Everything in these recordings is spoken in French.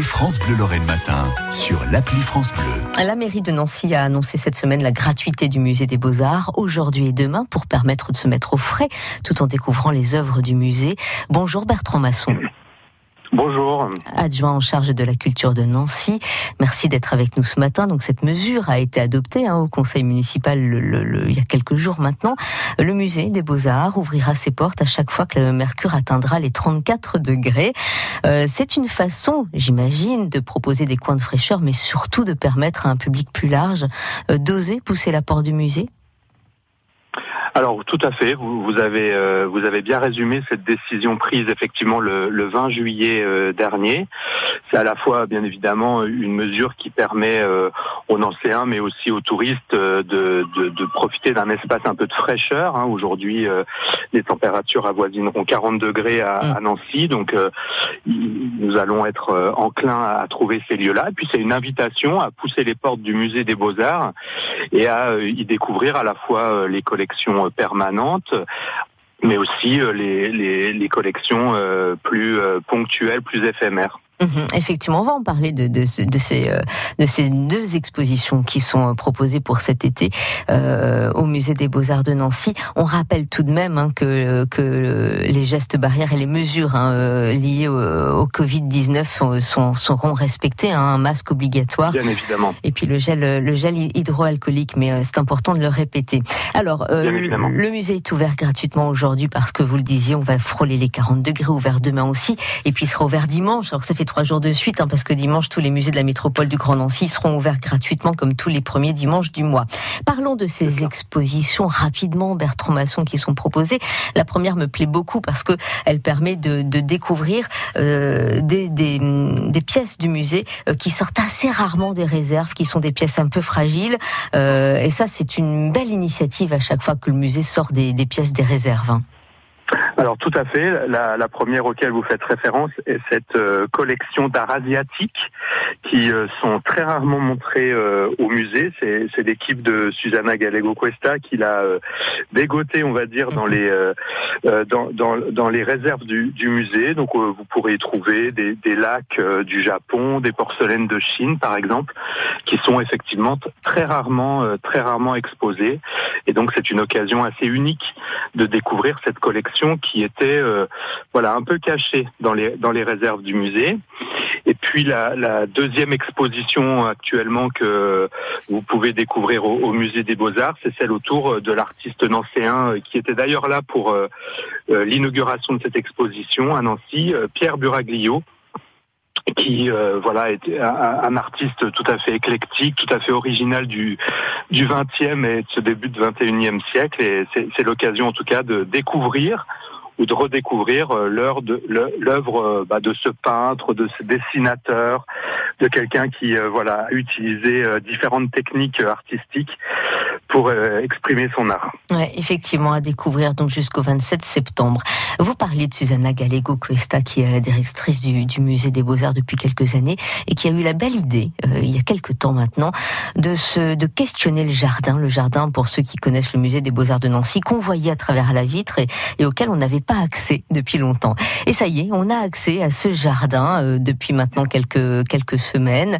France Bleu Lorraine Matin sur l'appli France Bleu. La mairie de Nancy a annoncé cette semaine la gratuité du musée des Beaux-Arts aujourd'hui et demain pour permettre de se mettre au frais tout en découvrant les œuvres du musée. Bonjour Bertrand Masson. Bonjour. Adjoint en charge de la culture de Nancy. Merci d'être avec nous ce matin. Donc cette mesure a été adoptée hein, au conseil municipal il y a quelques jours maintenant. Le musée des beaux-arts ouvrira ses portes à chaque fois que le mercure atteindra les 34 degrés. Euh, c'est une façon, j'imagine, de proposer des coins de fraîcheur, mais surtout de permettre à un public plus large euh, d'oser pousser la porte du musée. Alors tout à fait, vous, vous avez euh, vous avez bien résumé cette décision prise effectivement le, le 20 juillet euh, dernier. C'est à la fois bien évidemment une mesure qui permet euh, aux Nancéens mais aussi aux touristes de, de, de profiter d'un espace un peu de fraîcheur. Hein. Aujourd'hui, les températures avoisineront 40 degrés à, à mm. Nancy, donc nous allons être enclins à trouver ces lieux-là. Et puis c'est une invitation à pousser les portes du musée des Beaux Arts et à y découvrir à la fois les collections permanente mais aussi euh, les, collections euh, plus euh, ponctuelles, plus éphémères. Mhm, effectivement, on va en parler de, de, de, ces, euh, de ces deux expositions qui sont euh, proposées pour cet été euh, au Musée des Beaux-Arts de Nancy. On rappelle tout de même hein, que, que les gestes barrières et les mesures hein, euh, liées au, au Covid-19 sont, seront respectées, hein, un masque obligatoire. Bien évidemment. Et puis le gel, le gel hydroalcoolique, mais c'est important de le répéter. Alors, le musée est ouvert gratuitement aujourd'hui parce que vous le disiez, on va frôler les 40 degrés, ouvert demain aussi, et puis il sera ouvert dimanche. Alors ça fait trois jours de suite, hein, parce que dimanche, tous les musées de la métropole du Grand Nancy seront ouverts gratuitement, comme tous les premiers dimanches du mois. Parlons de ces expositions rapidement, Bertrand Masson, qui sont proposées. La première me plaît beaucoup parce que elle permet de, découvrir euh, des, pièces du musée euh, qui sortent assez rarement des réserves, qui sont des pièces un peu fragiles. Euh, et ça, c'est une belle initiative à chaque fois que le musée sort des, pièces des réserves. Hein. Alors tout à fait. La, la, première auquel vous faites référence est cette euh, collection d'art asiatique qui euh, sont très rarement montrées euh, au musée. C'est l'équipe de Susanna Gallego Cuesta qui l'a dégoté, on va dire, dans les dans, dans, dans, les réserves du, du musée. Donc vous pourrez y trouver des, des lacs du Japon, des porcelaines de Chine, par exemple, qui sont effectivement très rarement très rarement exposées. Et donc c'est une occasion assez unique de découvrir cette collection qui était euh, voilà un peu cachée dans les dans les réserves du musée. Et puis la, la deuxième exposition actuellement que vous pouvez découvrir au, musée des Beaux-Arts, c'est celle autour de l'artiste nancéen euh, qui était d'ailleurs là pour euh, l'inauguration de cette exposition à Nancy, Pierre Buraglio qui euh, voilà est un, artiste tout à fait éclectique, tout à fait original du du 20e et de ce début du 21e siècle. Et c'est l'occasion en tout cas de découvrir ou de redécouvrir euh, l'œuvre euh, bah, de ce peintre, de ce dessinateur, de quelqu'un qui voilà a utilisé différentes techniques artistiques pour euh, exprimer son art. Ouais, effectivement, à découvrir donc jusqu'au 27 septembre. Vous parliez de Susanna Gallego Cuesta, qui est la directrice du, musée des Beaux-Arts depuis quelques années et qui a eu la belle idée, euh, il y a quelques temps maintenant, de, se, de questionner le jardin. Le jardin, pour ceux qui connaissent le musée des Beaux-Arts de Nancy, qu'on voyait à travers la vitre et, auquel on n'avait pas accès depuis longtemps. Et ça y est, on a accès à ce jardin euh, depuis maintenant quelques, quelques semaines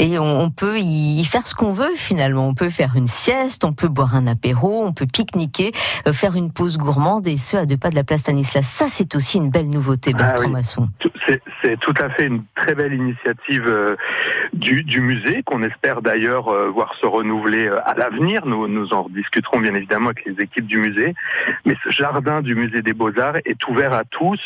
et on, peut y faire ce qu'on veut finalement. On peut faire une sieste, on peut boire un apéro, on peut pique-niquer, euh, faire une pause gourmande et ce à deux pas de la place Stanislas. Ça, c'est aussi une belle nouveauté, ah Bertrand Masson. C'est tout à fait une très belle initiative euh, du, musée qu'on espère d'ailleurs euh, voir se renouveler à l'avenir. Nous, nous en discuterons bien évidemment avec les équipes du musée. Mais ce jardin du musée des Beaux-Arts est ouvert à tous.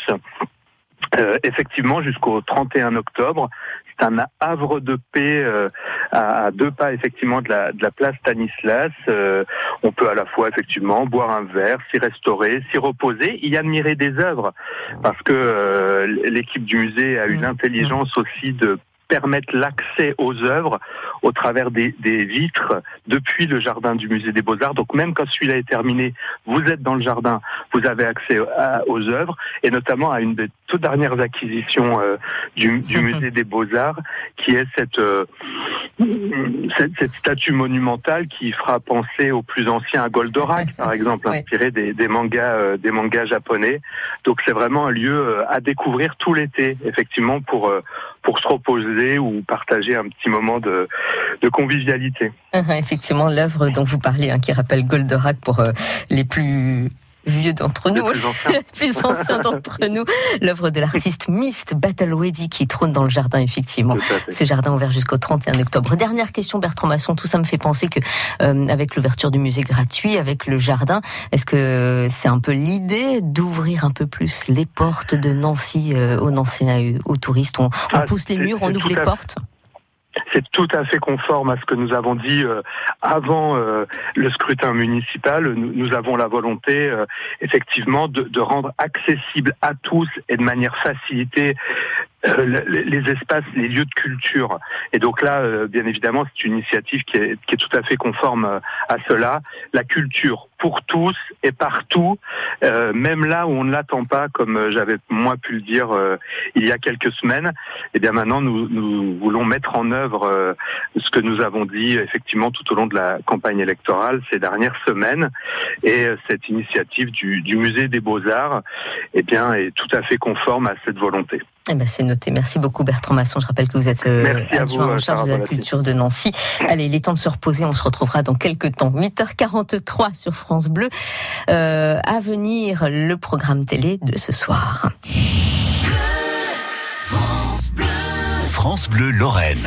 effectivement, jusqu'au 31 octobre, c'est un havre de paix euh, à, deux pas effectivement de la, de la place Stanislas. Euh, on peut à la fois effectivement boire un verre, s'y restaurer, s'y reposer, y admirer des œuvres, parce que euh, l'équipe du musée a une mmh. intelligence aussi de permettre l'accès aux œuvres au travers des, vitres depuis le jardin du musée des Beaux-Arts. Donc même quand celui-là est terminé, vous êtes dans le jardin, vous avez accès aux œuvres et notamment à une des toutes dernières acquisitions euh, du, musée des Beaux-Arts qui est cette... Euh, cette, statue monumentale qui fera penser aux plus anciens à Goldorak, par exemple, inspiré des, mangas, euh, des mangas japonais. Donc c'est vraiment un lieu euh, à découvrir tout l'été, effectivement, pour euh, pour se reposer ou partager un petit moment de, convivialité. Effectivement, l'œuvre dont vous parlez, hein, qui rappelle Goldorak pour les plus vieux d'entre nous, plus anciens, d'entre nous, l'œuvre de l'artiste Mist Weddy qui trône dans le jardin, effectivement. Ce jardin ouvert jusqu'au 31 octobre. Dernière question, Bertrand Masson, tout ça me fait penser que, euh, avec l'ouverture du musée gratuit, avec le jardin, est-ce que c'est un peu l'idée d'ouvrir un peu plus les portes de Nancy euh, aux Nancéens, aux touristes? On, on ah, pousse les murs, on ouvre les portes? C'est tout à fait conforme à ce que nous avons dit euh, avant euh, le scrutin municipal. Nous, avons la volonté, euh, effectivement, de, rendre accessible à tous et de manière facilitée les espaces, les lieux de culture. Et donc là, euh, bien évidemment, c'est une initiative qui est, qui est, tout à fait conforme euh, à cela. La culture pour tous et partout, même là où on ne l'attend pas, comme j'avais moi pu le dire il y a quelques semaines. Et eh bien maintenant, nous, nous voulons mettre en œuvre ce que nous avons dit effectivement tout au long de la campagne électorale ces dernières semaines. Et cette initiative du, du musée des Beaux Arts, eh bien, est tout à fait conforme à cette volonté. Eh ben c'est noté. Merci beaucoup Bertrand Masson. Je rappelle que vous êtes euh, adjoint en charge de la culture de Nancy. Allez, il est temps de se reposer. On se retrouvera dans quelques temps. 8h43 sur France Bleu. Euh, à venir, le programme télé de ce soir. France Bleu Lorraine.